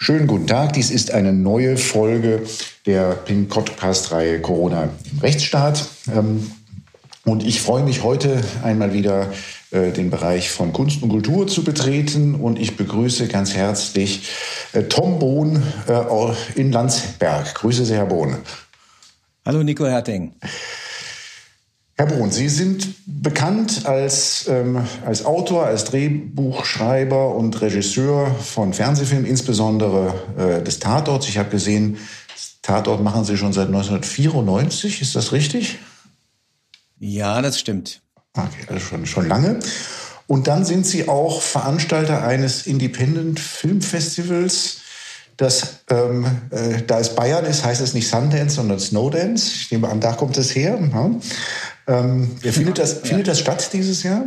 Schönen guten Tag, dies ist eine neue Folge der Pink-Podcast-Reihe Corona im Rechtsstaat. Ähm, und ich freue mich heute einmal wieder äh, den Bereich von Kunst und Kultur zu betreten. Und ich begrüße ganz herzlich äh, Tom Bohn äh, in Landsberg. Grüße Sie, Herr Bohn. Hallo, Nico Herting. Herr Bohn, Sie sind bekannt als, ähm, als Autor, als Drehbuchschreiber und Regisseur von Fernsehfilmen, insbesondere äh, des Tatorts. Ich habe gesehen, Tatort machen Sie schon seit 1994, ist das richtig? Ja, das stimmt. Okay, also schon, schon lange. Und dann sind Sie auch Veranstalter eines Independent Filmfestivals. Das, ähm, äh, da es Bayern ist, heißt es nicht Sundance, sondern Snowdance. Ich nehme an, da kommt es her. Ja. Ähm, findet, das, findet das statt dieses Jahr?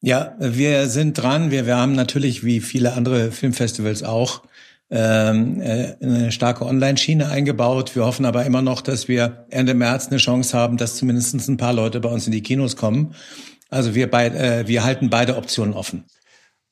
Ja, wir sind dran. Wir, wir haben natürlich wie viele andere Filmfestivals auch ähm, äh, eine starke Online-Schiene eingebaut. Wir hoffen aber immer noch, dass wir Ende März eine Chance haben, dass zumindest ein paar Leute bei uns in die Kinos kommen. Also wir, beid, äh, wir halten beide Optionen offen.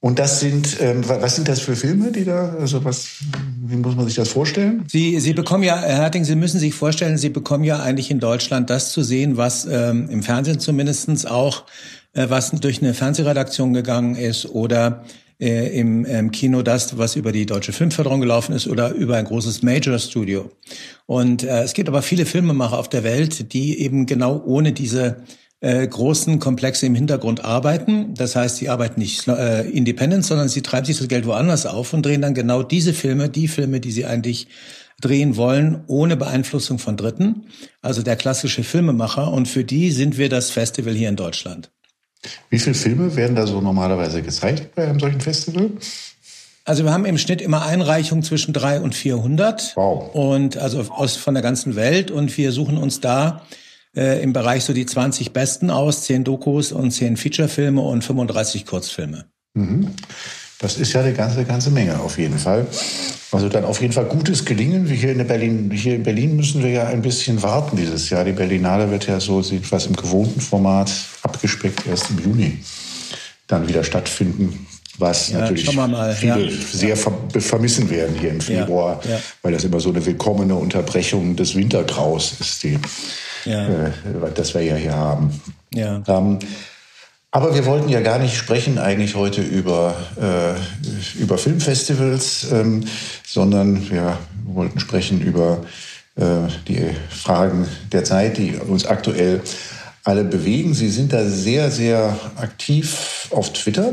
Und das sind, ähm, was sind das für Filme, die da, also was, wie muss man sich das vorstellen? Sie, Sie bekommen ja, Herr Herting, Sie müssen sich vorstellen, Sie bekommen ja eigentlich in Deutschland das zu sehen, was ähm, im Fernsehen zumindestens auch, äh, was durch eine Fernsehredaktion gegangen ist oder äh, im ähm, Kino das, was über die deutsche Filmförderung gelaufen ist oder über ein großes Major-Studio. Und äh, es gibt aber viele Filmemacher auf der Welt, die eben genau ohne diese äh, großen Komplexe im Hintergrund arbeiten. Das heißt, sie arbeiten nicht äh, independent, sondern sie treiben sich das Geld woanders auf und drehen dann genau diese Filme, die Filme, die sie eigentlich drehen wollen, ohne Beeinflussung von Dritten. Also der klassische Filmemacher. Und für die sind wir das Festival hier in Deutschland. Wie viele Filme werden da so normalerweise gezeigt bei einem solchen Festival? Also wir haben im Schnitt immer Einreichungen zwischen drei und 400. Wow. Und also aus, von der ganzen Welt. Und wir suchen uns da äh, im Bereich so die 20 besten aus, 10 Dokus und 10 Featurefilme und 35 Kurzfilme. Mhm. Das ist ja eine ganze, ganze Menge auf jeden Fall. Also dann auf jeden Fall gutes Gelingen. Wie hier in Berlin, hier in Berlin müssen wir ja ein bisschen warten dieses Jahr. Die Berlinale wird ja so etwas im gewohnten Format abgespeckt erst im Juni dann wieder stattfinden. Was ja, natürlich mal, viele ja. sehr ver vermissen werden hier im Februar, ja, weil das immer so eine willkommene Unterbrechung des Wintergraus ist, die ja. äh, das wir ja hier haben. Ja. Ähm, aber wir wollten ja gar nicht sprechen eigentlich heute über, äh, über Filmfestivals, ähm, sondern wir wollten sprechen über äh, die Fragen der Zeit, die uns aktuell alle bewegen. Sie sind da sehr, sehr aktiv auf Twitter.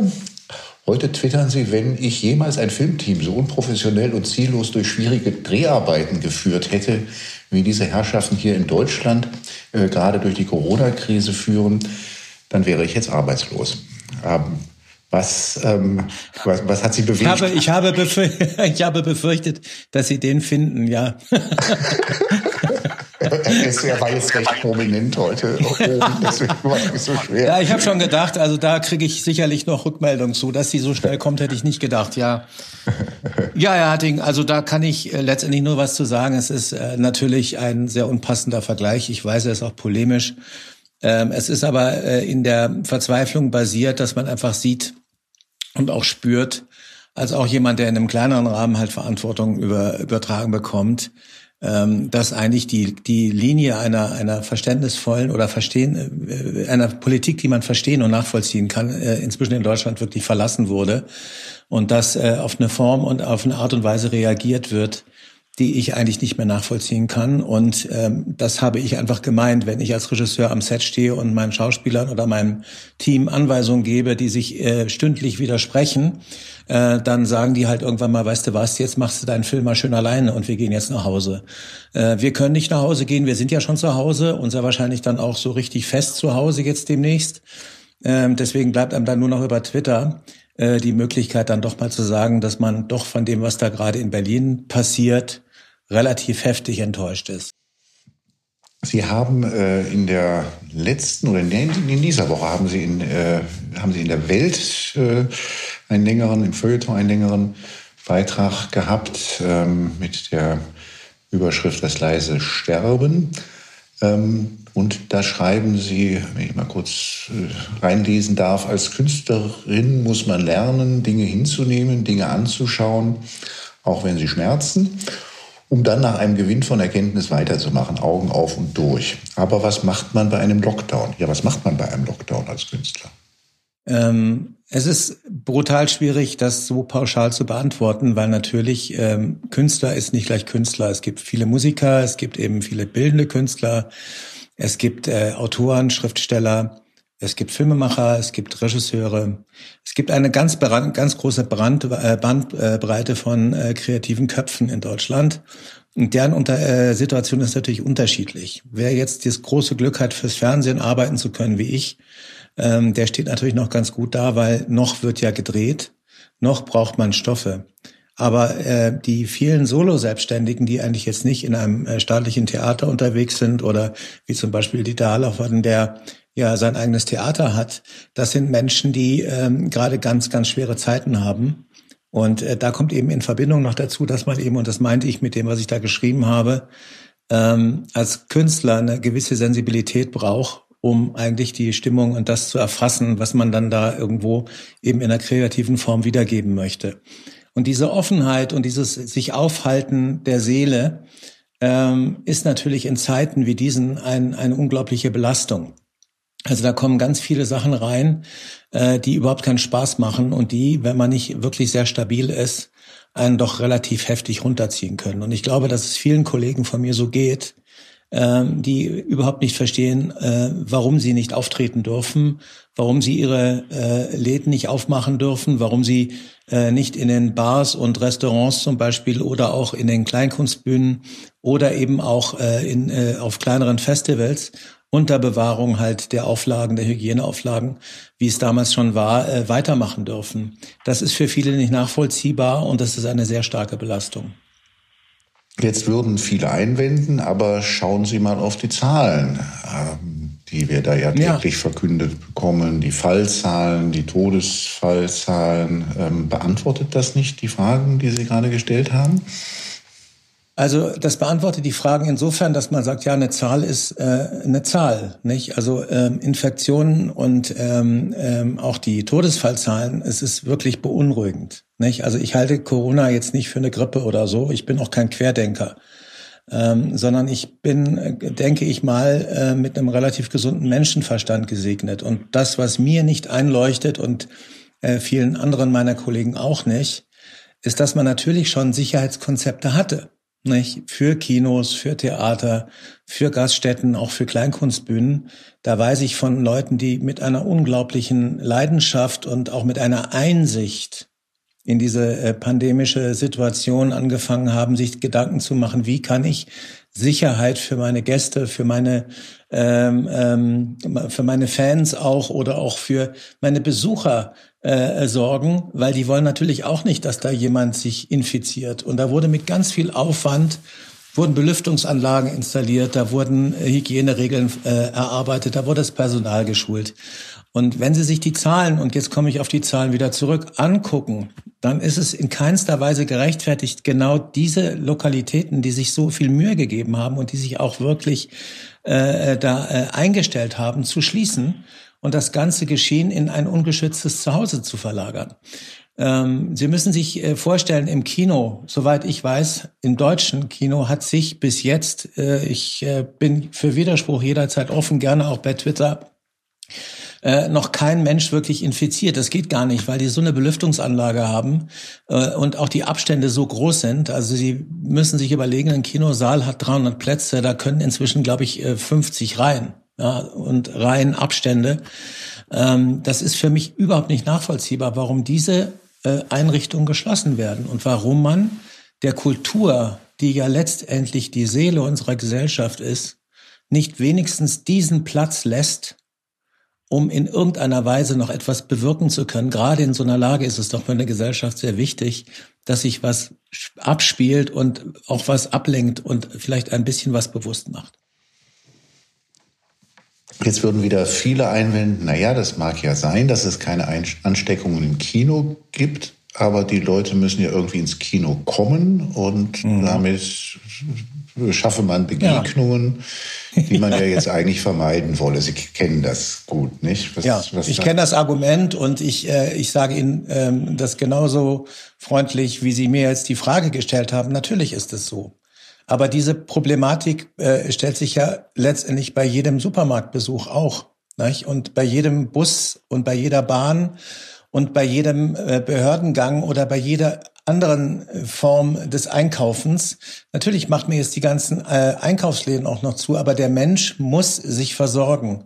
Heute twittern Sie, wenn ich jemals ein Filmteam so unprofessionell und ziellos durch schwierige Dreharbeiten geführt hätte, wie diese Herrschaften hier in Deutschland äh, gerade durch die Corona-Krise führen, dann wäre ich jetzt arbeitslos. Ähm, was, ähm, was, was hat Sie bewegt? Ich habe, ich, habe ich habe befürchtet, dass Sie den finden, ja. er war jetzt recht prominent heute. Deswegen war es so schwer. Ja, ich habe schon gedacht, also da kriege ich sicherlich noch Rückmeldung zu. Dass sie so schnell kommt, hätte ich nicht gedacht, ja. Ja, Herr Harting, also da kann ich äh, letztendlich nur was zu sagen. Es ist äh, natürlich ein sehr unpassender Vergleich. Ich weiß, er ist auch polemisch. Ähm, es ist aber äh, in der Verzweiflung basiert, dass man einfach sieht und auch spürt, als auch jemand, der in einem kleineren Rahmen halt Verantwortung über, übertragen bekommt, ähm, dass eigentlich die, die Linie einer, einer verständnisvollen oder verstehen, äh, einer Politik, die man verstehen und nachvollziehen kann, äh, inzwischen in Deutschland wirklich verlassen wurde. Und dass äh, auf eine Form und auf eine Art und Weise reagiert wird, die ich eigentlich nicht mehr nachvollziehen kann. Und ähm, das habe ich einfach gemeint, wenn ich als Regisseur am Set stehe und meinen Schauspielern oder meinem Team Anweisungen gebe, die sich äh, stündlich widersprechen, äh, dann sagen die halt irgendwann mal, weißt du was, jetzt machst du deinen Film mal schön alleine und wir gehen jetzt nach Hause. Äh, wir können nicht nach Hause gehen, wir sind ja schon zu Hause und sehr wahrscheinlich dann auch so richtig fest zu Hause jetzt demnächst. Ähm, deswegen bleibt einem dann nur noch über Twitter äh, die Möglichkeit dann doch mal zu sagen, dass man doch von dem, was da gerade in Berlin passiert, relativ heftig enttäuscht ist. Sie haben äh, in der letzten oder in, dieser Woche haben Sie in, äh, haben Sie in der Welt äh, einen längeren, im Feuilleton einen längeren Beitrag gehabt ähm, mit der Überschrift Das leise Sterben. Ähm, und da schreiben Sie, wenn ich mal kurz äh, reinlesen darf, als Künstlerin muss man lernen, Dinge hinzunehmen, Dinge anzuschauen auch wenn sie schmerzen, um dann nach einem Gewinn von Erkenntnis weiterzumachen, Augen auf und durch. Aber was macht man bei einem Lockdown? Ja, was macht man bei einem Lockdown als Künstler? Ähm, es ist brutal schwierig, das so pauschal zu beantworten, weil natürlich ähm, Künstler ist nicht gleich Künstler. Es gibt viele Musiker, es gibt eben viele bildende Künstler, es gibt äh, Autoren, Schriftsteller, es gibt Filmemacher, es gibt Regisseure, es gibt eine ganz, ganz große Brand, äh, Bandbreite von äh, kreativen Köpfen in Deutschland. Und deren unter, äh, Situation ist natürlich unterschiedlich. Wer jetzt das große Glück hat, fürs Fernsehen arbeiten zu können wie ich, ähm, der steht natürlich noch ganz gut da, weil noch wird ja gedreht, noch braucht man Stoffe. Aber äh, die vielen Solo-Selbstständigen, die eigentlich jetzt nicht in einem äh, staatlichen Theater unterwegs sind oder wie zum Beispiel Dieter Hallervorden, der ja sein eigenes Theater hat, das sind Menschen, die ähm, gerade ganz, ganz schwere Zeiten haben. Und äh, da kommt eben in Verbindung noch dazu, dass man eben, und das meinte ich mit dem, was ich da geschrieben habe, ähm, als Künstler eine gewisse Sensibilität braucht, um eigentlich die Stimmung und das zu erfassen, was man dann da irgendwo eben in einer kreativen Form wiedergeben möchte. Und diese Offenheit und dieses sich Aufhalten der Seele ähm, ist natürlich in Zeiten wie diesen ein, eine unglaubliche Belastung. Also da kommen ganz viele Sachen rein, äh, die überhaupt keinen Spaß machen und die, wenn man nicht wirklich sehr stabil ist, einen doch relativ heftig runterziehen können. Und ich glaube, dass es vielen Kollegen von mir so geht, ähm, die überhaupt nicht verstehen, äh, warum sie nicht auftreten dürfen, warum sie ihre äh, Läden nicht aufmachen dürfen, warum sie äh, nicht in den Bars und Restaurants zum Beispiel oder auch in den Kleinkunstbühnen oder eben auch in, auf kleineren Festivals unter Bewahrung halt der Auflagen, der Hygieneauflagen, wie es damals schon war, weitermachen dürfen. Das ist für viele nicht nachvollziehbar und das ist eine sehr starke Belastung. Jetzt würden viele einwenden, aber schauen Sie mal auf die Zahlen, ähm, die wir da ja täglich ja. verkündet bekommen, die Fallzahlen, die Todesfallzahlen. Ähm, beantwortet das nicht die Fragen, die Sie gerade gestellt haben? Also das beantwortet die Fragen insofern, dass man sagt, ja, eine Zahl ist äh, eine Zahl, nicht? Also ähm, Infektionen und ähm, ähm, auch die Todesfallzahlen, es ist wirklich beunruhigend, nicht? Also ich halte Corona jetzt nicht für eine Grippe oder so. Ich bin auch kein Querdenker, ähm, sondern ich bin, äh, denke ich mal, äh, mit einem relativ gesunden Menschenverstand gesegnet. Und das, was mir nicht einleuchtet und äh, vielen anderen meiner Kollegen auch nicht, ist, dass man natürlich schon Sicherheitskonzepte hatte nicht? Für Kinos, für Theater, für Gaststätten, auch für Kleinkunstbühnen. Da weiß ich von Leuten, die mit einer unglaublichen Leidenschaft und auch mit einer Einsicht in diese äh, pandemische Situation angefangen haben, sich Gedanken zu machen, wie kann ich Sicherheit für meine Gäste, für meine ähm, ähm, für meine Fans auch oder auch für meine Besucher äh, sorgen, weil die wollen natürlich auch nicht, dass da jemand sich infiziert. Und da wurde mit ganz viel Aufwand wurden Belüftungsanlagen installiert, da wurden äh, Hygieneregeln äh, erarbeitet, da wurde das Personal geschult. Und wenn Sie sich die Zahlen, und jetzt komme ich auf die Zahlen wieder zurück, angucken, dann ist es in keinster Weise gerechtfertigt, genau diese Lokalitäten, die sich so viel Mühe gegeben haben und die sich auch wirklich äh, da äh, eingestellt haben, zu schließen und das ganze Geschehen in ein ungeschütztes Zuhause zu verlagern. Ähm, Sie müssen sich äh, vorstellen, im Kino, soweit ich weiß, im deutschen Kino hat sich bis jetzt, äh, ich äh, bin für Widerspruch jederzeit offen, gerne auch bei Twitter, äh, noch kein Mensch wirklich infiziert. Das geht gar nicht, weil die so eine Belüftungsanlage haben äh, und auch die Abstände so groß sind. Also sie müssen sich überlegen, ein Kinosaal hat 300 Plätze, da können inzwischen, glaube ich, 50 rein ja, und rein Abstände. Ähm, das ist für mich überhaupt nicht nachvollziehbar, warum diese äh, Einrichtungen geschlossen werden und warum man der Kultur, die ja letztendlich die Seele unserer Gesellschaft ist, nicht wenigstens diesen Platz lässt, um in irgendeiner Weise noch etwas bewirken zu können. Gerade in so einer Lage ist es doch für eine Gesellschaft sehr wichtig, dass sich was abspielt und auch was ablenkt und vielleicht ein bisschen was bewusst macht. Jetzt würden wieder viele einwenden, naja, das mag ja sein, dass es keine Ansteckungen im Kino gibt, aber die Leute müssen ja irgendwie ins Kino kommen und mhm. damit schaffe man Begegnungen, ja. die man ja jetzt eigentlich vermeiden wolle. Sie kennen das gut, nicht? Was, ja, was ich kenne das Argument und ich, äh, ich sage Ihnen ähm, das genauso freundlich, wie Sie mir jetzt die Frage gestellt haben. Natürlich ist es so. Aber diese Problematik äh, stellt sich ja letztendlich bei jedem Supermarktbesuch auch. Nicht? Und bei jedem Bus und bei jeder Bahn und bei jedem äh, Behördengang oder bei jeder anderen äh, Form des Einkaufens. Natürlich macht mir jetzt die ganzen äh, Einkaufsläden auch noch zu, aber der Mensch muss sich versorgen.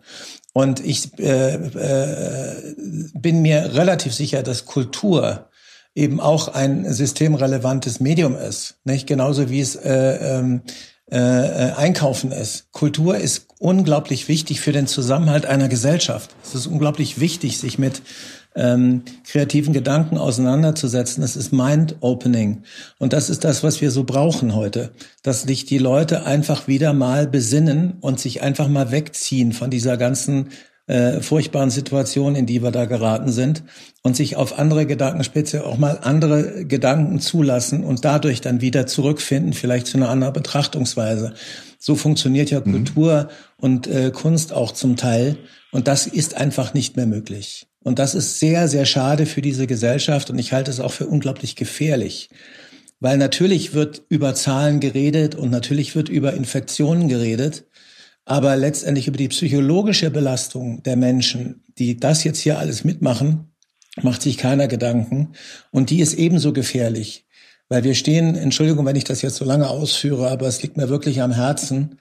Und ich äh, äh, bin mir relativ sicher, dass Kultur eben auch ein systemrelevantes Medium ist, nicht genauso wie es äh, ähm, äh, Einkaufen ist. Kultur ist unglaublich wichtig für den Zusammenhalt einer Gesellschaft. Es ist unglaublich wichtig, sich mit ähm, kreativen Gedanken auseinanderzusetzen. Das ist Mind-Opening. Und das ist das, was wir so brauchen heute. Dass sich die Leute einfach wieder mal besinnen und sich einfach mal wegziehen von dieser ganzen äh, furchtbaren Situation, in die wir da geraten sind und sich auf andere Gedanken, speziell auch mal andere Gedanken zulassen und dadurch dann wieder zurückfinden, vielleicht zu einer anderen Betrachtungsweise. So funktioniert ja mhm. Kultur und äh, Kunst auch zum Teil. Und das ist einfach nicht mehr möglich. Und das ist sehr, sehr schade für diese Gesellschaft und ich halte es auch für unglaublich gefährlich. Weil natürlich wird über Zahlen geredet und natürlich wird über Infektionen geredet, aber letztendlich über die psychologische Belastung der Menschen, die das jetzt hier alles mitmachen, macht sich keiner Gedanken. Und die ist ebenso gefährlich. Weil wir stehen, Entschuldigung, wenn ich das jetzt so lange ausführe, aber es liegt mir wirklich am Herzen,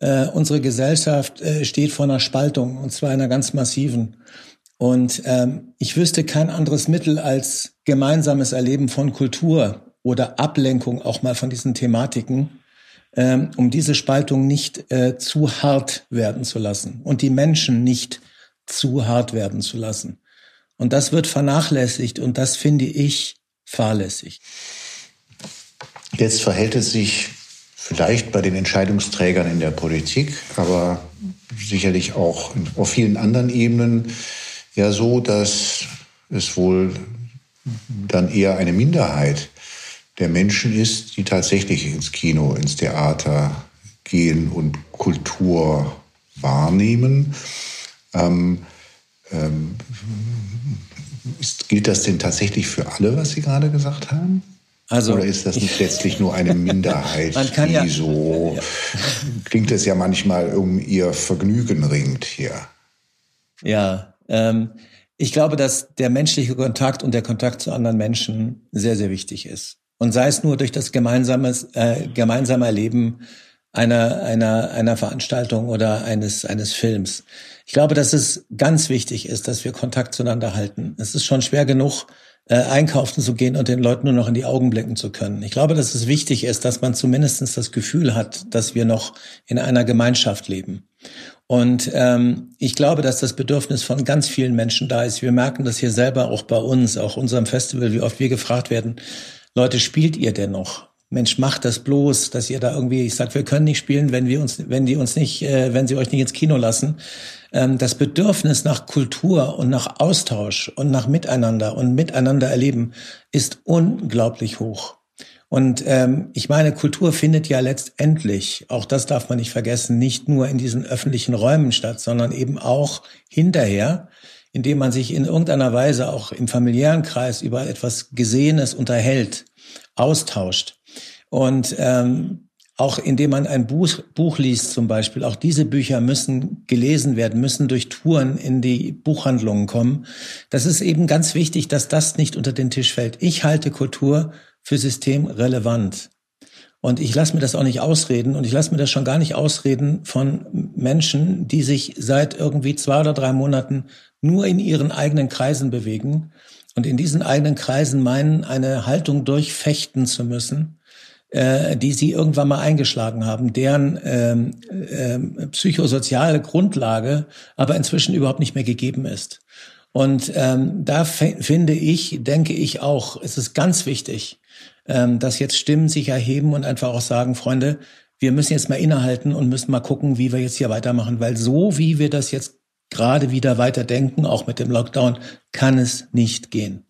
äh, unsere Gesellschaft äh, steht vor einer Spaltung, und zwar einer ganz massiven. Und ähm, ich wüsste kein anderes Mittel als gemeinsames Erleben von Kultur oder Ablenkung auch mal von diesen Thematiken, ähm, um diese Spaltung nicht äh, zu hart werden zu lassen und die Menschen nicht zu hart werden zu lassen. Und das wird vernachlässigt und das finde ich fahrlässig. Jetzt verhält es sich vielleicht bei den Entscheidungsträgern in der Politik, aber sicherlich auch auf vielen anderen Ebenen ja so, dass es wohl dann eher eine Minderheit der Menschen ist, die tatsächlich ins Kino, ins Theater gehen und Kultur wahrnehmen. Ähm, ähm, ist, gilt das denn tatsächlich für alle, was Sie gerade gesagt haben? Also, Oder ist das nicht letztlich nur eine Minderheit, die ja, so, klingt es ja manchmal um ihr Vergnügen ringt hier? Ja, ähm, ich glaube, dass der menschliche Kontakt und der Kontakt zu anderen Menschen sehr, sehr wichtig ist. Und sei es nur durch das gemeinsame, äh, gemeinsame Erleben einer, einer, einer Veranstaltung oder eines, eines Films. Ich glaube, dass es ganz wichtig ist, dass wir Kontakt zueinander halten. Es ist schon schwer genug, äh, einkaufen zu gehen und den Leuten nur noch in die Augen blicken zu können. Ich glaube, dass es wichtig ist, dass man zumindestens das Gefühl hat, dass wir noch in einer Gemeinschaft leben. Und ähm, ich glaube, dass das Bedürfnis von ganz vielen Menschen da ist. Wir merken das hier selber auch bei uns, auch unserem Festival, wie oft wir gefragt werden, Leute, spielt ihr denn noch? Mensch, macht das bloß, dass ihr da irgendwie, ich sag, wir können nicht spielen, wenn wir uns, wenn die uns nicht, äh, wenn sie euch nicht ins Kino lassen. Ähm, das Bedürfnis nach Kultur und nach Austausch und nach Miteinander und Miteinander erleben ist unglaublich hoch. Und ähm, ich meine, Kultur findet ja letztendlich, auch das darf man nicht vergessen, nicht nur in diesen öffentlichen Räumen statt, sondern eben auch hinterher, indem man sich in irgendeiner Weise auch im familiären Kreis über etwas Gesehenes unterhält, austauscht. Und ähm, auch indem man ein Buch, Buch liest zum Beispiel, auch diese Bücher müssen gelesen werden, müssen durch Touren in die Buchhandlungen kommen. Das ist eben ganz wichtig, dass das nicht unter den Tisch fällt. Ich halte Kultur für systemrelevant. Und ich lasse mir das auch nicht ausreden und ich lasse mir das schon gar nicht ausreden von Menschen, die sich seit irgendwie zwei oder drei Monaten nur in ihren eigenen Kreisen bewegen und in diesen eigenen Kreisen meinen, eine Haltung durchfechten zu müssen, äh, die sie irgendwann mal eingeschlagen haben, deren ähm, äh, psychosoziale Grundlage aber inzwischen überhaupt nicht mehr gegeben ist. Und ähm, da finde ich, denke ich auch, es ist ganz wichtig, ähm, dass jetzt Stimmen sich erheben und einfach auch sagen, Freunde, wir müssen jetzt mal innehalten und müssen mal gucken, wie wir jetzt hier weitermachen, weil so wie wir das jetzt gerade wieder weiterdenken, auch mit dem Lockdown, kann es nicht gehen.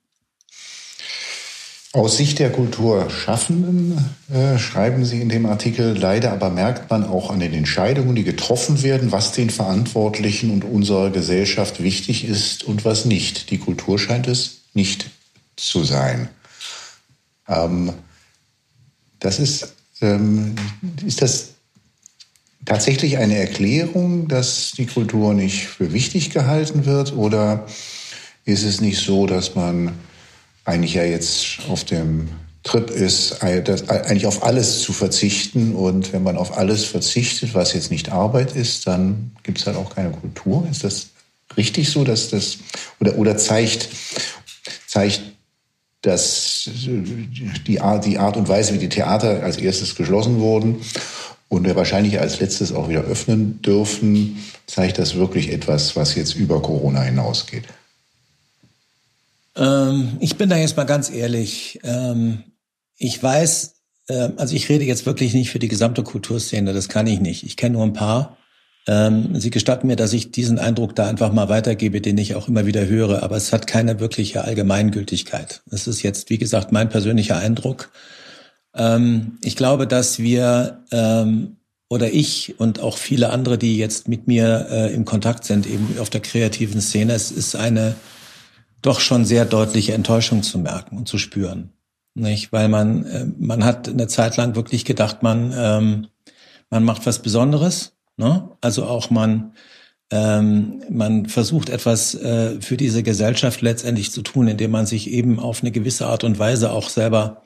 Aus Sicht der Kulturschaffenden äh, schreiben Sie in dem Artikel, leider aber merkt man auch an den Entscheidungen, die getroffen werden, was den Verantwortlichen und unserer Gesellschaft wichtig ist und was nicht. Die Kultur scheint es nicht zu sein. Ähm, das ist, ähm, ist das tatsächlich eine Erklärung, dass die Kultur nicht für wichtig gehalten wird oder ist es nicht so, dass man eigentlich ja jetzt auf dem Trip ist, eigentlich auf alles zu verzichten. Und wenn man auf alles verzichtet, was jetzt nicht Arbeit ist, dann gibt es halt auch keine Kultur. Ist das richtig so, dass das oder oder zeigt zeigt dass die Art, die Art und Weise, wie die Theater als erstes geschlossen wurden und wir wahrscheinlich als letztes auch wieder öffnen dürfen, zeigt das wirklich etwas, was jetzt über Corona hinausgeht. Ähm, ich bin da jetzt mal ganz ehrlich. Ähm, ich weiß, äh, also ich rede jetzt wirklich nicht für die gesamte Kulturszene, das kann ich nicht. Ich kenne nur ein paar. Ähm, Sie gestatten mir, dass ich diesen Eindruck da einfach mal weitergebe, den ich auch immer wieder höre, aber es hat keine wirkliche Allgemeingültigkeit. Das ist jetzt, wie gesagt, mein persönlicher Eindruck. Ähm, ich glaube, dass wir ähm, oder ich und auch viele andere, die jetzt mit mir äh, in Kontakt sind, eben auf der kreativen Szene, es ist eine doch schon sehr deutliche Enttäuschung zu merken und zu spüren. Nicht? Weil man, äh, man hat eine Zeit lang wirklich gedacht, man, ähm, man macht was Besonderes. Ne? Also auch man, ähm, man versucht etwas äh, für diese Gesellschaft letztendlich zu tun, indem man sich eben auf eine gewisse Art und Weise auch selber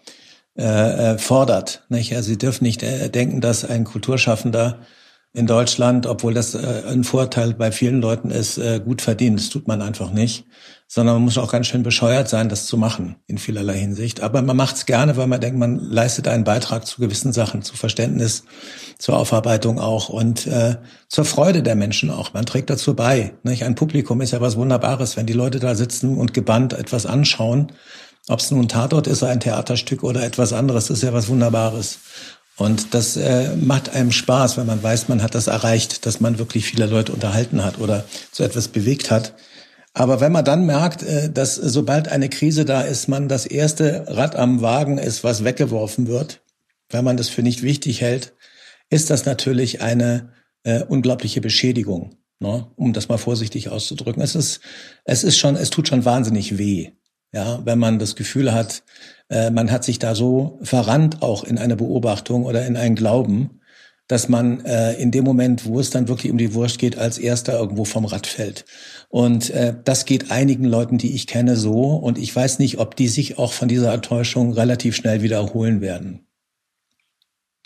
äh, äh fordert. Nicht? Also Sie dürfen nicht äh, denken, dass ein Kulturschaffender in Deutschland, obwohl das äh, ein Vorteil bei vielen Leuten ist, äh, gut verdient. Das tut man einfach nicht sondern man muss auch ganz schön bescheuert sein, das zu machen, in vielerlei Hinsicht. Aber man macht es gerne, weil man denkt, man leistet einen Beitrag zu gewissen Sachen, zu Verständnis, zur Aufarbeitung auch und äh, zur Freude der Menschen auch. Man trägt dazu bei. Nicht? Ein Publikum ist ja was Wunderbares, wenn die Leute da sitzen und gebannt etwas anschauen. Ob es nun ein Tatort ist, ein Theaterstück oder etwas anderes, ist ja was Wunderbares. Und das äh, macht einem Spaß, wenn man weiß, man hat das erreicht, dass man wirklich viele Leute unterhalten hat oder so etwas bewegt hat. Aber wenn man dann merkt, äh, dass sobald eine Krise da ist, man das erste Rad am Wagen ist, was weggeworfen wird, weil man das für nicht wichtig hält, ist das natürlich eine äh, unglaubliche Beschädigung, ne? um das mal vorsichtig auszudrücken. Es ist, es ist schon, es tut schon wahnsinnig weh, ja, wenn man das Gefühl hat, äh, man hat sich da so verrannt auch in eine Beobachtung oder in einen Glauben, dass man äh, in dem Moment, wo es dann wirklich um die Wurst geht, als erster irgendwo vom Rad fällt. Und äh, das geht einigen Leuten, die ich kenne, so. Und ich weiß nicht, ob die sich auch von dieser Enttäuschung relativ schnell wiederholen werden.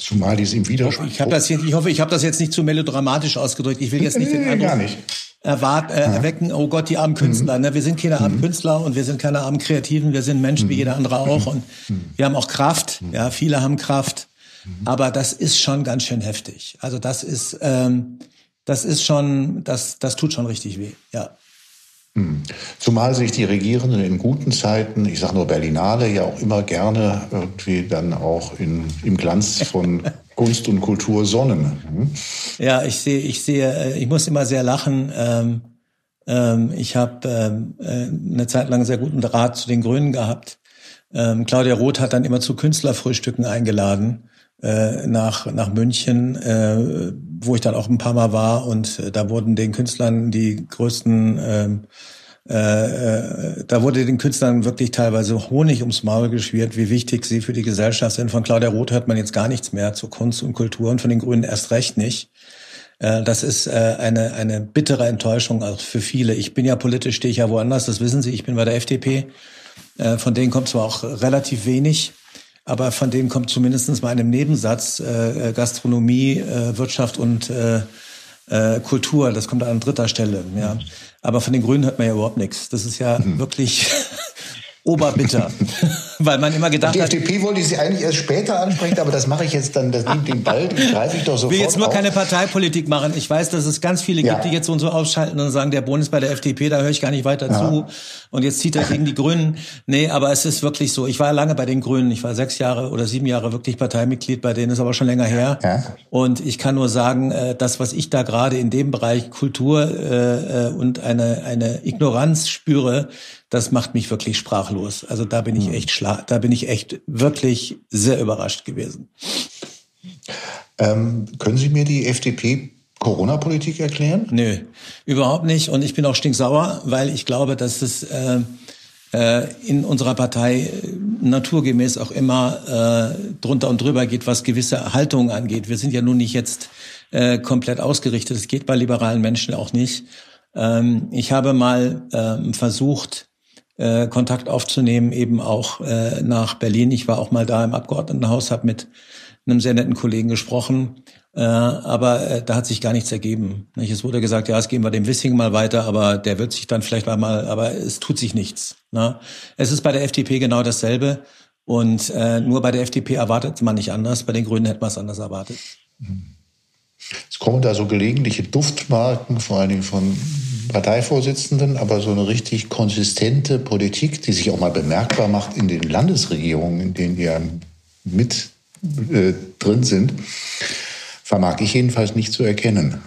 Zumal die es im Widerspruch. Ich, hab das jetzt, ich hoffe, ich habe das jetzt nicht zu melodramatisch ausgedrückt. Ich will jetzt nicht den Eindruck nicht. Erwart, äh, erwecken, oh Gott, die armen Künstler. Mhm. Ne? Wir sind keine armen mhm. Künstler und wir sind keine armen Kreativen. Wir sind Menschen mhm. wie jeder andere auch. Und mhm. wir haben auch Kraft. Ja, viele haben Kraft. Mhm. Aber das ist schon ganz schön heftig. Also das ist, ähm, das ist schon, das, das tut schon richtig weh. Ja. Hm. Zumal sich die Regierenden in guten Zeiten, ich sage nur Berlinale, ja auch immer gerne irgendwie dann auch in, im Glanz von Kunst und Kultur sonnen. Hm? Ja, ich sehe, ich sehe, äh, ich muss immer sehr lachen. Ähm, ähm, ich habe ähm, äh, eine Zeit lang sehr guten Draht zu den Grünen gehabt. Ähm, Claudia Roth hat dann immer zu Künstlerfrühstücken eingeladen äh, nach, nach München, äh, wo ich dann auch ein paar Mal war und äh, da wurden den Künstlern die größten ähm, äh, äh, da wurde den Künstlern wirklich teilweise Honig ums Maul geschwirrt, wie wichtig sie für die Gesellschaft sind. Von Claudia Roth hört man jetzt gar nichts mehr zur Kunst und Kultur und von den Grünen erst recht nicht. Äh, das ist eine, eine bittere Enttäuschung auch für viele. Ich bin ja politisch, stehe ich ja woanders, das wissen Sie. Ich bin bei der FDP. Von denen kommt zwar auch relativ wenig, aber von denen kommt zumindest mal in einem Nebensatz äh, äh, Gastronomie, äh, Wirtschaft und äh, äh, Kultur. Das kommt an dritter Stelle. Ja. Aber von den Grünen hört man ja überhaupt nichts. Das ist ja mhm. wirklich oberbitter. Weil man immer gedacht die hat. Die FDP wollte ich Sie eigentlich erst später ansprechen, aber das mache ich jetzt dann, das nimmt den Ball, greife ich doch sofort. Ich will jetzt nur auf. keine Parteipolitik machen. Ich weiß, dass es ganz viele ja. gibt, die jetzt so und so ausschalten und sagen, der Bund ist bei der FDP, da höre ich gar nicht weiter ja. zu. Und jetzt zieht er gegen die Grünen. Nee, aber es ist wirklich so. Ich war lange bei den Grünen. Ich war sechs Jahre oder sieben Jahre wirklich Parteimitglied bei denen, ist aber schon länger her. Ja. Und ich kann nur sagen, äh, das, was ich da gerade in dem Bereich Kultur äh, äh, und eine, eine Ignoranz spüre, das macht mich wirklich sprachlos. Also da bin ich hm. echt schla da bin ich echt wirklich sehr überrascht gewesen. Ähm, können Sie mir die FDP Corona-Politik erklären? Nö, überhaupt nicht. Und ich bin auch stinksauer, weil ich glaube, dass es äh, äh, in unserer Partei äh, naturgemäß auch immer äh, drunter und drüber geht, was gewisse Haltungen angeht. Wir sind ja nun nicht jetzt äh, komplett ausgerichtet. Es geht bei liberalen Menschen auch nicht. Ähm, ich habe mal ähm, versucht, äh, Kontakt aufzunehmen, eben auch äh, nach Berlin. Ich war auch mal da im Abgeordnetenhaus, habe mit einem sehr netten Kollegen gesprochen, äh, aber äh, da hat sich gar nichts ergeben. Nicht? Es wurde gesagt, ja, es gehen wir dem Wissing mal weiter, aber der wird sich dann vielleicht mal, aber es tut sich nichts. Ne? Es ist bei der FDP genau dasselbe. Und äh, nur bei der FDP erwartet man nicht anders, bei den Grünen hätte man es anders erwartet. Es kommen da so gelegentliche Duftmarken, vor allen Dingen von Parteivorsitzenden, aber so eine richtig konsistente Politik, die sich auch mal bemerkbar macht in den Landesregierungen, in denen wir mit äh, drin sind, vermag ich jedenfalls nicht zu erkennen.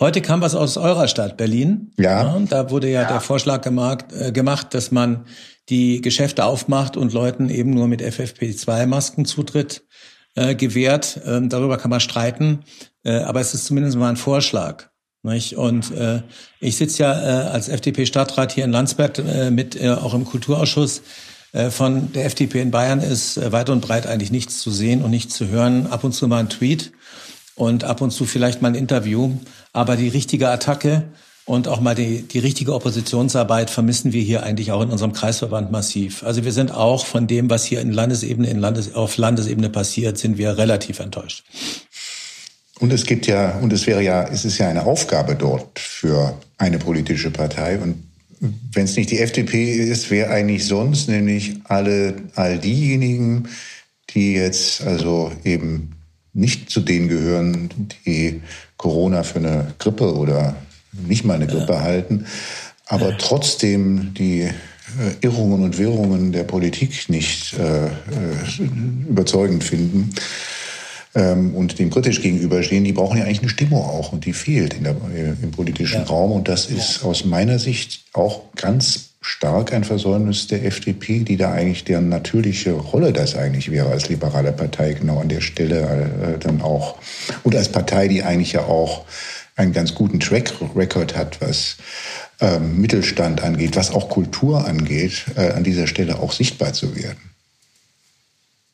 Heute kam was aus eurer Stadt, Berlin. Ja. ja da wurde ja, ja. der Vorschlag gemacht, äh, gemacht, dass man die Geschäfte aufmacht und Leuten eben nur mit FFP2-Masken Zutritt äh, gewährt. Ähm, darüber kann man streiten, äh, aber es ist zumindest mal ein Vorschlag. Nicht? Und äh, ich sitze ja äh, als FDP-Stadtrat hier in Landsberg äh, mit äh, auch im Kulturausschuss. Äh, von der FDP in Bayern ist äh, weit und breit eigentlich nichts zu sehen und nichts zu hören. Ab und zu mal ein Tweet und ab und zu vielleicht mal ein Interview. Aber die richtige Attacke und auch mal die, die richtige Oppositionsarbeit vermissen wir hier eigentlich auch in unserem Kreisverband massiv. Also wir sind auch von dem, was hier in Landesebene, in Landes, auf Landesebene passiert, sind wir relativ enttäuscht. Und es gibt ja, und es wäre ja, es ist ja eine Aufgabe dort für eine politische Partei. Und wenn es nicht die FDP ist, wer eigentlich sonst, nämlich alle, all diejenigen, die jetzt also eben nicht zu denen gehören, die Corona für eine Grippe oder nicht mal eine Grippe ja. halten, aber trotzdem die äh, Irrungen und Wirrungen der Politik nicht äh, äh überzeugend finden ähm, und dem kritisch gegenüberstehen, die brauchen ja eigentlich eine Stimmung auch und die fehlt in der, im politischen ja. Raum. Und das ist aus meiner Sicht auch ganz stark ein Versäumnis der FDP, die da eigentlich deren natürliche Rolle das eigentlich wäre als liberale Partei, genau an der Stelle äh, dann auch. Und als Partei, die eigentlich ja auch einen ganz guten Track Record hat, was ähm, Mittelstand angeht, was auch Kultur angeht, äh, an dieser Stelle auch sichtbar zu werden.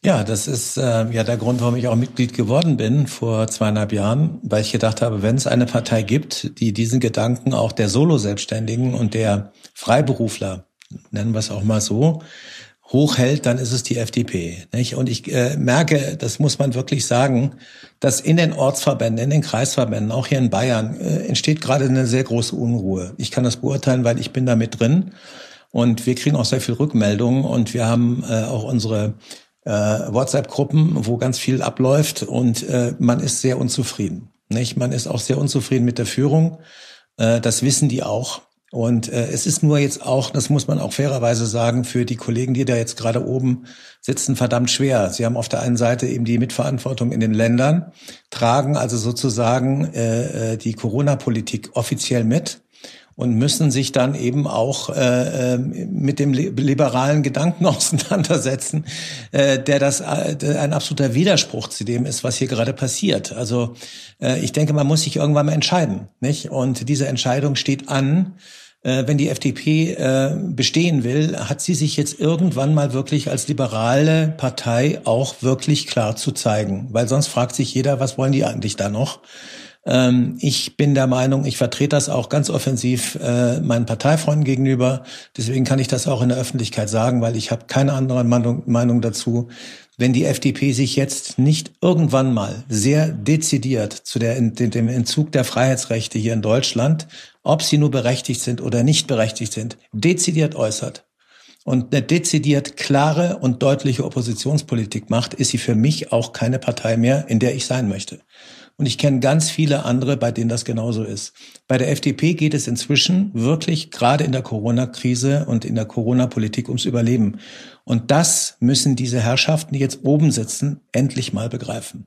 Ja, das ist äh, ja der Grund, warum ich auch Mitglied geworden bin vor zweieinhalb Jahren, weil ich gedacht habe, wenn es eine Partei gibt, die diesen Gedanken auch der Solo-Selbstständigen und der Freiberufler, nennen wir es auch mal so, hochhält, dann ist es die FDP. Nicht? Und ich äh, merke, das muss man wirklich sagen, dass in den Ortsverbänden, in den Kreisverbänden, auch hier in Bayern, äh, entsteht gerade eine sehr große Unruhe. Ich kann das beurteilen, weil ich bin da mit drin. Und wir kriegen auch sehr viel Rückmeldungen und wir haben äh, auch unsere äh, WhatsApp-Gruppen, wo ganz viel abläuft und äh, man ist sehr unzufrieden. Nicht? Man ist auch sehr unzufrieden mit der Führung. Äh, das wissen die auch. Und äh, es ist nur jetzt auch, das muss man auch fairerweise sagen, für die Kollegen, die da jetzt gerade oben sitzen, verdammt schwer. Sie haben auf der einen Seite eben die Mitverantwortung in den Ländern, tragen also sozusagen äh, äh die Corona-Politik offiziell mit und müssen sich dann eben auch äh, äh mit dem liberalen Gedanken auseinandersetzen, äh, der das äh, ein absoluter Widerspruch zu dem ist, was hier gerade passiert. Also äh, ich denke, man muss sich irgendwann mal entscheiden, nicht? Und diese Entscheidung steht an. Äh, wenn die FDP äh, bestehen will, hat sie sich jetzt irgendwann mal wirklich als liberale Partei auch wirklich klar zu zeigen. Weil sonst fragt sich jeder, was wollen die eigentlich da noch? Ähm, ich bin der Meinung, ich vertrete das auch ganz offensiv äh, meinen Parteifreunden gegenüber. Deswegen kann ich das auch in der Öffentlichkeit sagen, weil ich habe keine andere Meinung, Meinung dazu. Wenn die FDP sich jetzt nicht irgendwann mal sehr dezidiert zu der, dem Entzug der Freiheitsrechte hier in Deutschland, ob sie nur berechtigt sind oder nicht berechtigt sind, dezidiert äußert, und eine dezidiert klare und deutliche Oppositionspolitik macht, ist sie für mich auch keine Partei mehr, in der ich sein möchte. Und ich kenne ganz viele andere, bei denen das genauso ist. Bei der FDP geht es inzwischen wirklich gerade in der Corona-Krise und in der Corona-Politik ums Überleben. Und das müssen diese Herrschaften, die jetzt oben sitzen, endlich mal begreifen.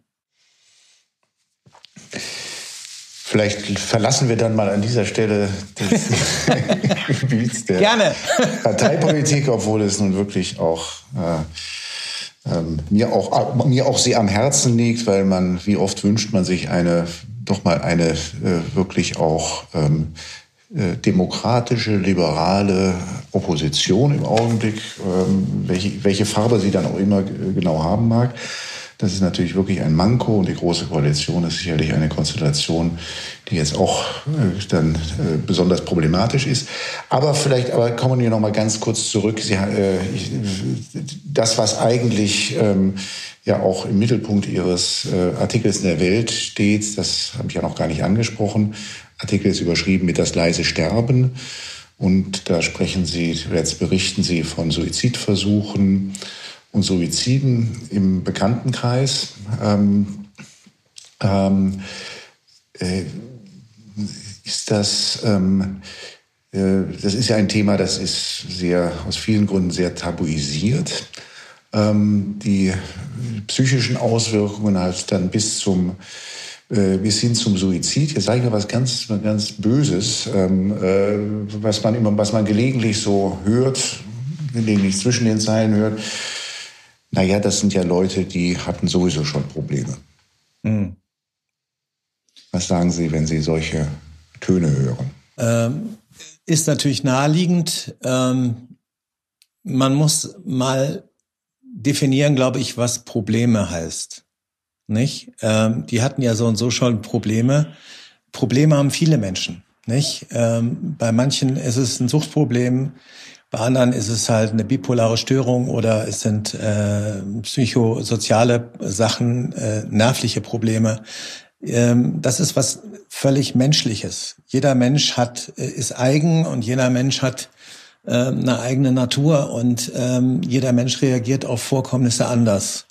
Vielleicht verlassen wir dann mal an dieser Stelle das Gebiet der Gerne. Parteipolitik, obwohl es nun wirklich auch äh, ähm, mir auch mir auch sehr am Herzen liegt, weil man wie oft wünscht man sich eine doch mal eine äh, wirklich auch ähm, äh, demokratische, liberale Opposition im Augenblick, ähm, welche, welche Farbe sie dann auch immer genau haben mag. Das ist natürlich wirklich ein Manko und die Große Koalition ist sicherlich eine Konstellation, die jetzt auch äh, dann äh, besonders problematisch ist. Aber vielleicht, aber kommen wir noch mal ganz kurz zurück. Sie, äh, ich, das, was eigentlich ähm, ja auch im Mittelpunkt Ihres äh, Artikels in der Welt steht, das habe ich ja noch gar nicht angesprochen. Artikel ist überschrieben mit das leise Sterben. Und da sprechen Sie, jetzt berichten Sie von Suizidversuchen, und Suiziden im Bekanntenkreis. Ähm, ähm, äh, ist das, ähm, äh, das ist ja ein Thema, das ist sehr, aus vielen Gründen sehr tabuisiert. Ähm, die psychischen Auswirkungen halt dann bis zum äh, bis hin zum Suizid. Jetzt sage ich mal was ganz, ganz Böses, ähm, äh, was man immer, was man gelegentlich so hört, gelegentlich zwischen den Zeilen hört naja, das sind ja Leute, die hatten sowieso schon Probleme. Mhm. Was sagen Sie, wenn Sie solche Töne hören? Ähm, ist natürlich naheliegend. Ähm, man muss mal definieren, glaube ich, was Probleme heißt. Nicht? Ähm, die hatten ja so und so schon Probleme. Probleme haben viele Menschen. Nicht? Ähm, bei manchen ist es ein Suchtproblem. Bei anderen ist es halt eine bipolare Störung oder es sind äh, psychosoziale Sachen, äh, nervliche Probleme. Ähm, das ist was völlig Menschliches. Jeder Mensch hat äh, ist eigen und jeder Mensch hat äh, eine eigene Natur und ähm, jeder Mensch reagiert auf Vorkommnisse anders.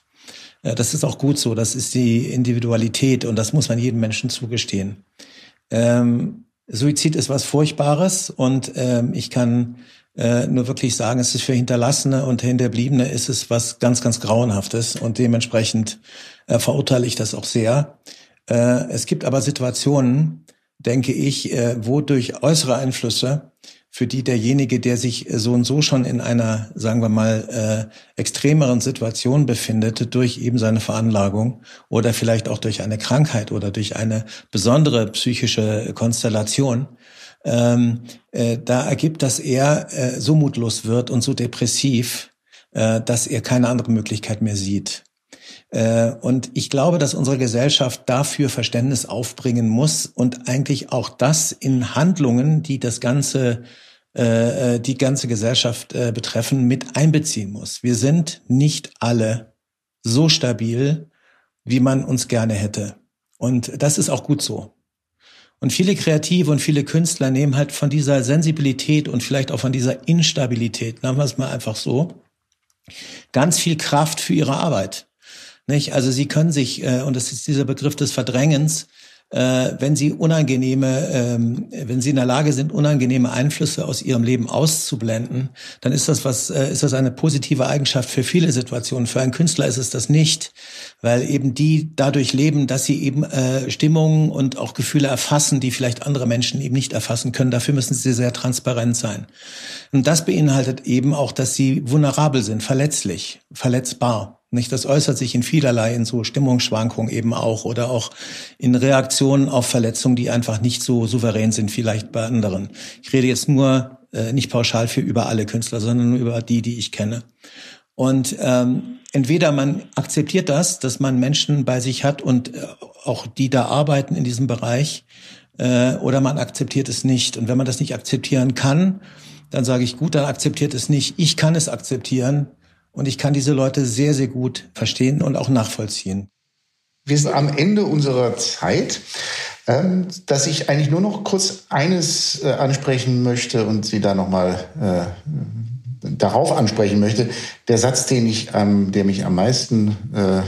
Äh, das ist auch gut so. Das ist die Individualität und das muss man jedem Menschen zugestehen. Ähm, Suizid ist was Furchtbares und ähm, ich kann äh, nur wirklich sagen, es ist für Hinterlassene und Hinterbliebene ist es was ganz, ganz Grauenhaftes und dementsprechend äh, verurteile ich das auch sehr. Äh, es gibt aber Situationen, denke ich, äh, wo durch äußere Einflüsse für die derjenige, der sich so und so schon in einer, sagen wir mal, äh, extremeren Situation befindet, durch eben seine Veranlagung oder vielleicht auch durch eine Krankheit oder durch eine besondere psychische Konstellation, ähm, äh, da ergibt, dass er äh, so mutlos wird und so depressiv, äh, dass er keine andere Möglichkeit mehr sieht. Äh, und ich glaube, dass unsere Gesellschaft dafür Verständnis aufbringen muss und eigentlich auch das in Handlungen, die das ganze äh, äh, die ganze Gesellschaft betreffen, mit einbeziehen muss. Wir sind nicht alle so stabil, wie man uns gerne hätte. Und das ist auch gut so. Und viele Kreative und viele Künstler nehmen halt von dieser Sensibilität und vielleicht auch von dieser Instabilität, nennen wir es mal einfach so, ganz viel Kraft für ihre Arbeit. Nicht? Also sie können sich, äh, und das ist dieser Begriff des Verdrängens, äh, wenn sie unangenehme, ähm, wenn sie in der Lage sind, unangenehme Einflüsse aus ihrem Leben auszublenden, dann ist das was, äh, ist das eine positive Eigenschaft für viele Situationen. Für einen Künstler ist es das nicht, weil eben die dadurch leben, dass sie eben äh, Stimmungen und auch Gefühle erfassen, die vielleicht andere Menschen eben nicht erfassen können. Dafür müssen sie sehr transparent sein. Und das beinhaltet eben auch, dass sie vulnerabel sind, verletzlich, verletzbar. Nicht, das äußert sich in vielerlei, in so Stimmungsschwankungen eben auch oder auch in Reaktionen auf Verletzungen, die einfach nicht so souverän sind, vielleicht bei anderen. Ich rede jetzt nur äh, nicht pauschal für über alle Künstler, sondern nur über die, die ich kenne. Und ähm, entweder man akzeptiert das, dass man Menschen bei sich hat und äh, auch die da arbeiten in diesem Bereich, äh, oder man akzeptiert es nicht. Und wenn man das nicht akzeptieren kann, dann sage ich, gut, dann akzeptiert es nicht. Ich kann es akzeptieren und ich kann diese Leute sehr, sehr gut verstehen und auch nachvollziehen. Wir sind am Ende unserer Zeit, ähm, dass ich eigentlich nur noch kurz eines äh, ansprechen möchte und Sie da nochmal äh, darauf ansprechen möchte. Der Satz, den ich, der mich am meisten äh,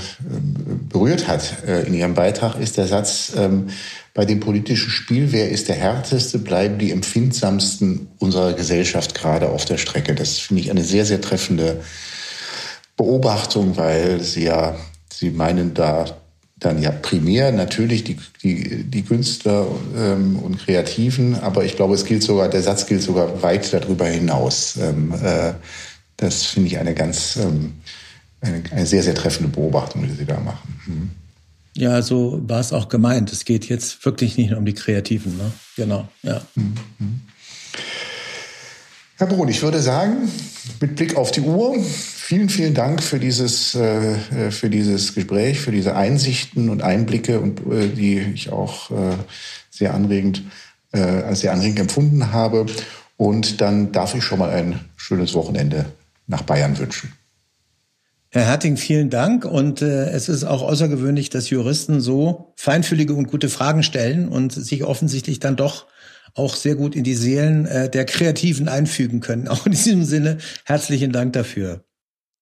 berührt hat in Ihrem Beitrag, ist der Satz, ähm, bei dem politischen Spiel, wer ist der härteste, bleiben die empfindsamsten unserer Gesellschaft gerade auf der Strecke. Das finde ich eine sehr, sehr treffende Beobachtung, weil Sie ja, Sie meinen da dann ja primär natürlich die, die, die Künstler ähm, und Kreativen, aber ich glaube, es gilt sogar, der Satz gilt sogar weit darüber hinaus. Ähm, äh, das finde ich eine ganz, ähm, eine, eine, sehr, sehr treffende Beobachtung, die Sie da machen. Mhm. Ja, so war es auch gemeint. Es geht jetzt wirklich nicht nur um die Kreativen, ne? Genau, ja. Mhm. Herr Brun, ich würde sagen, mit Blick auf die Uhr, vielen, vielen Dank für dieses, äh, für dieses Gespräch, für diese Einsichten und Einblicke, und, äh, die ich auch äh, sehr anregend, äh, sehr anregend empfunden habe. Und dann darf ich schon mal ein schönes Wochenende nach Bayern wünschen. Herr Herting, vielen Dank. Und äh, es ist auch außergewöhnlich, dass Juristen so feinfühlige und gute Fragen stellen und sich offensichtlich dann doch auch sehr gut in die Seelen äh, der Kreativen einfügen können. Auch in diesem Sinne herzlichen Dank dafür.